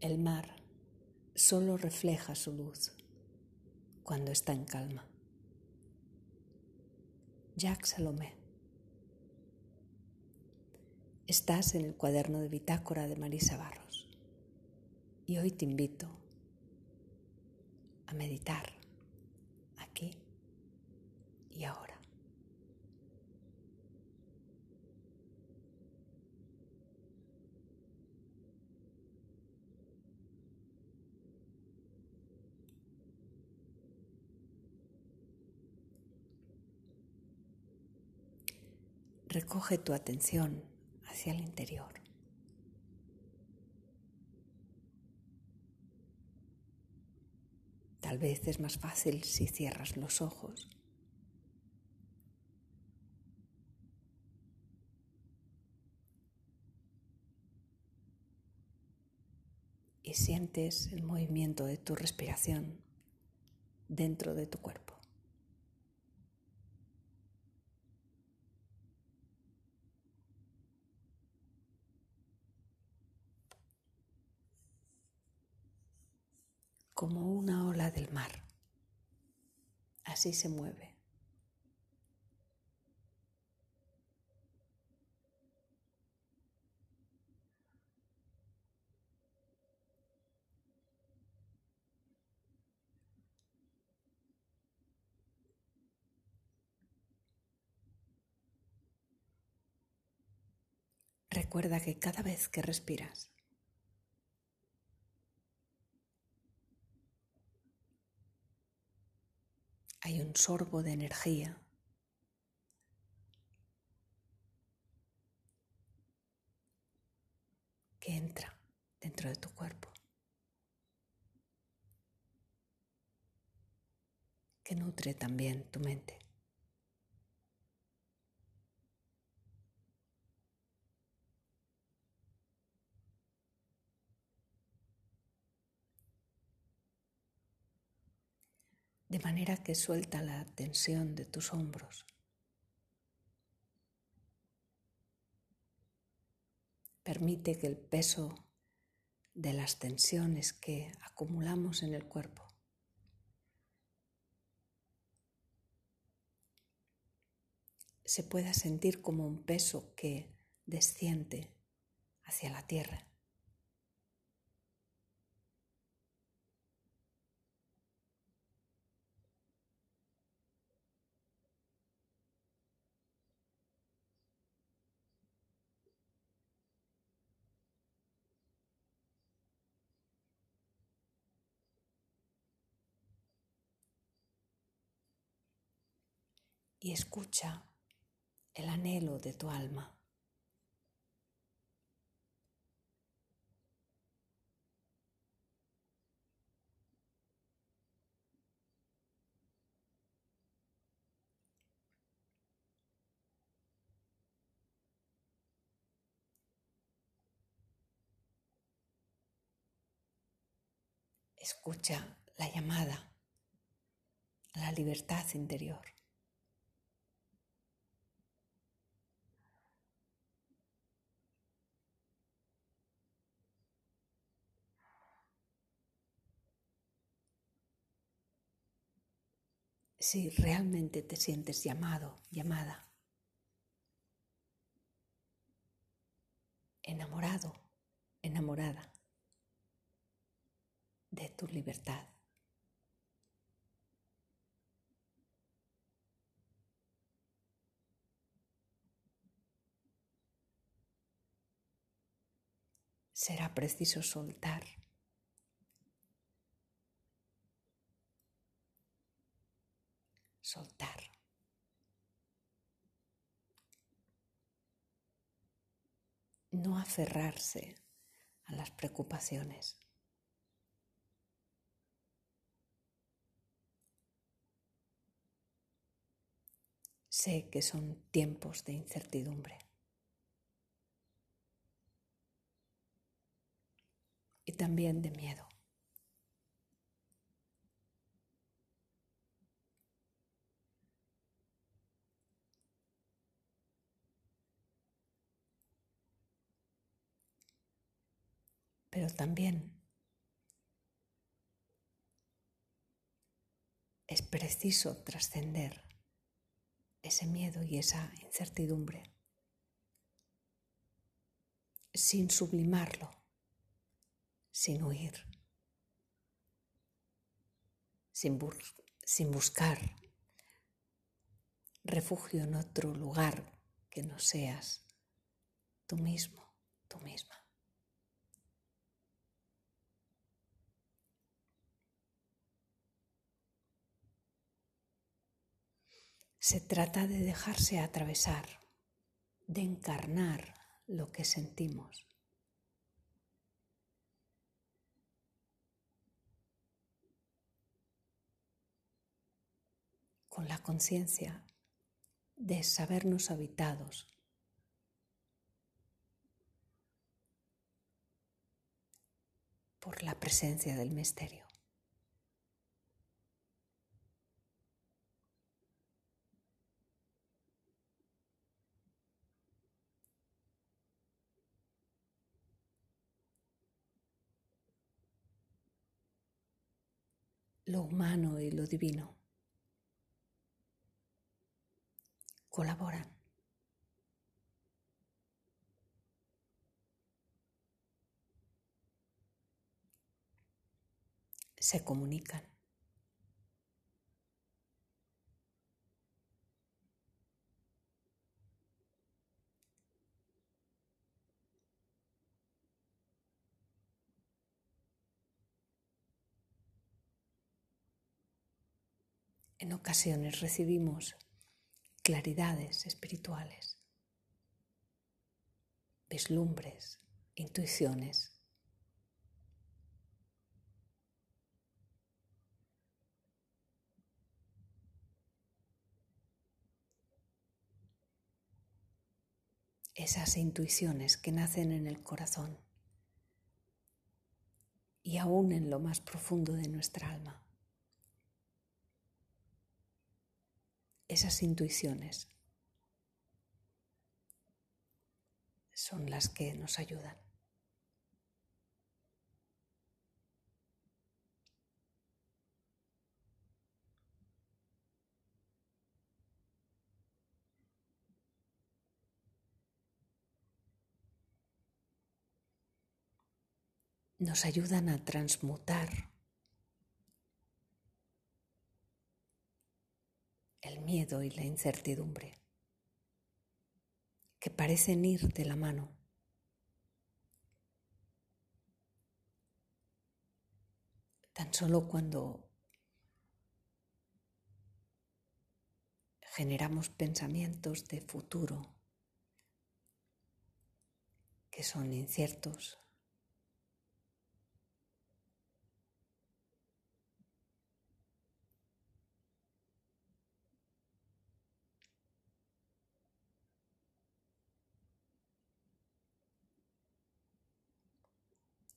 El mar solo refleja su luz cuando está en calma. Jacques Salomé. Estás en el cuaderno de bitácora de Marisa Barros y hoy te invito a meditar aquí y ahora. Recoge tu atención hacia el interior. Tal vez es más fácil si cierras los ojos. Y sientes el movimiento de tu respiración dentro de tu cuerpo. Como una ola del mar. Así se mueve. Recuerda que cada vez que respiras, hay un sorbo de energía. que entra dentro de tu cuerpo, que nutre también tu mente. De manera que suelta la tensión de tus hombros. Permite que el peso de las tensiones que acumulamos en el cuerpo se pueda sentir como un peso que desciende hacia la tierra. Y escucha el anhelo de tu alma. Escucha la llamada a la libertad interior. Si realmente te sientes llamado, llamada, enamorado, enamorada de tu libertad. Será preciso soltar soltar. No aferrarse a las preocupaciones. Sé que son tiempos de incertidumbre. Y también de miedo. pero también es preciso trascender ese miedo y esa incertidumbre sin sublimarlo, sin huir, sin, sin buscar refugio en otro lugar que no seas tú mismo, tú misma. Se trata de dejarse atravesar, de encarnar lo que sentimos. Con la conciencia de sabernos habitados por la presencia del misterio. Lo humano y lo divino colaboran. Se comunican. En ocasiones recibimos claridades espirituales, vislumbres, intuiciones. Esas intuiciones que nacen en el corazón y aún en lo más profundo de nuestra alma. Esas intuiciones son las que nos ayudan. Nos ayudan a transmutar el miedo y la incertidumbre, que parecen ir de la mano. Tan solo cuando generamos pensamientos de futuro que son inciertos,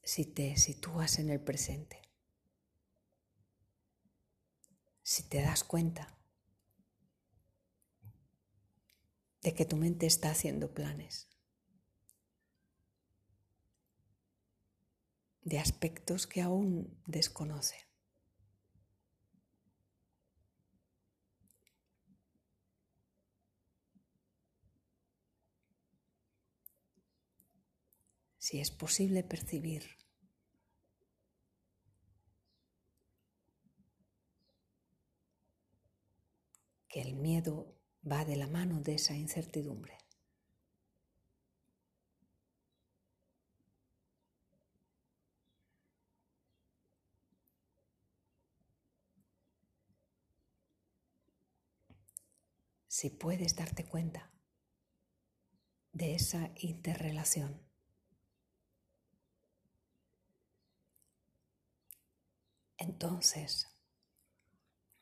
si te sitúas en el presente, si te das cuenta de que tu mente está haciendo planes, de aspectos que aún desconoce. Si es posible percibir que el miedo va de la mano de esa incertidumbre. Si puedes darte cuenta de esa interrelación. Entonces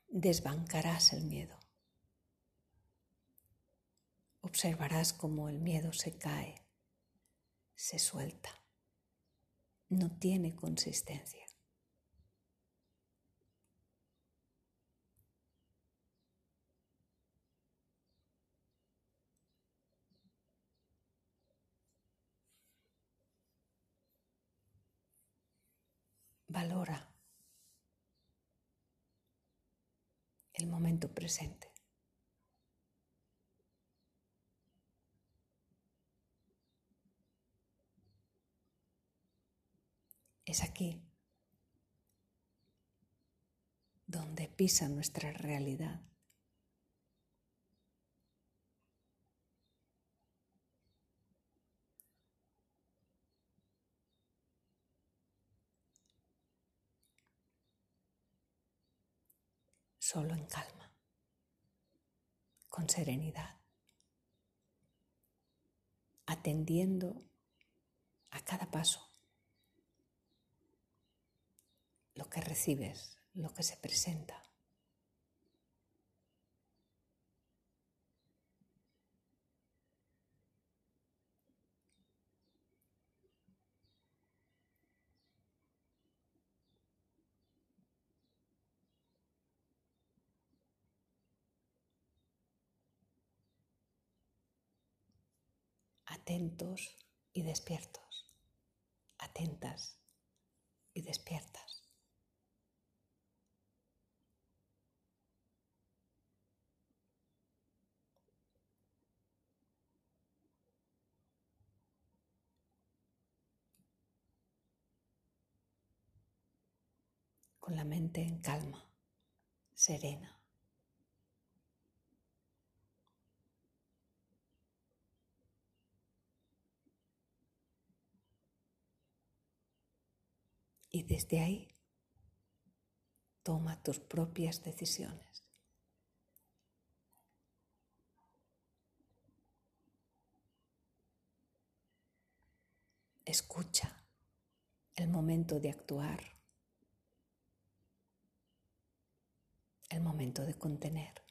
desbancarás el miedo. Observarás cómo el miedo se cae, se suelta, no tiene consistencia. Valora el momento presente. Es aquí donde pisa nuestra realidad. Solo en calma, con serenidad, atendiendo a cada paso lo que recibes, lo que se presenta. Atentos y despiertos, atentas y despiertas. con la mente en calma, serena. Y desde ahí toma tus propias decisiones. Escucha el momento de actuar el momento de contener.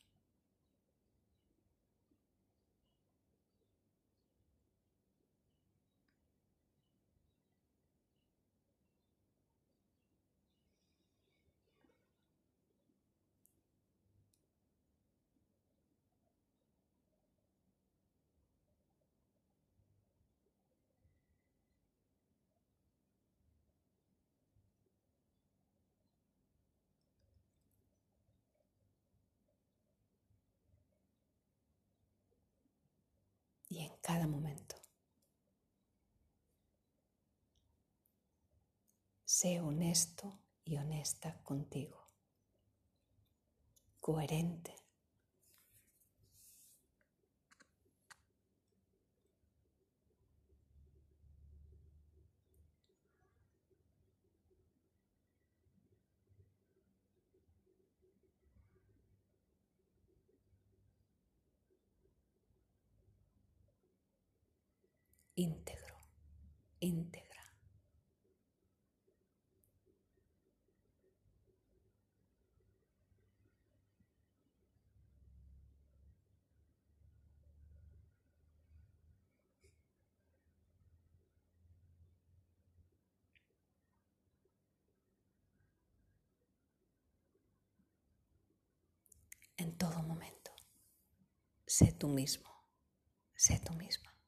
Y en cada momento. Sé honesto y honesta contigo, coherente. Íntegro, íntegra. En todo momento, sé tú mismo, sé tú misma.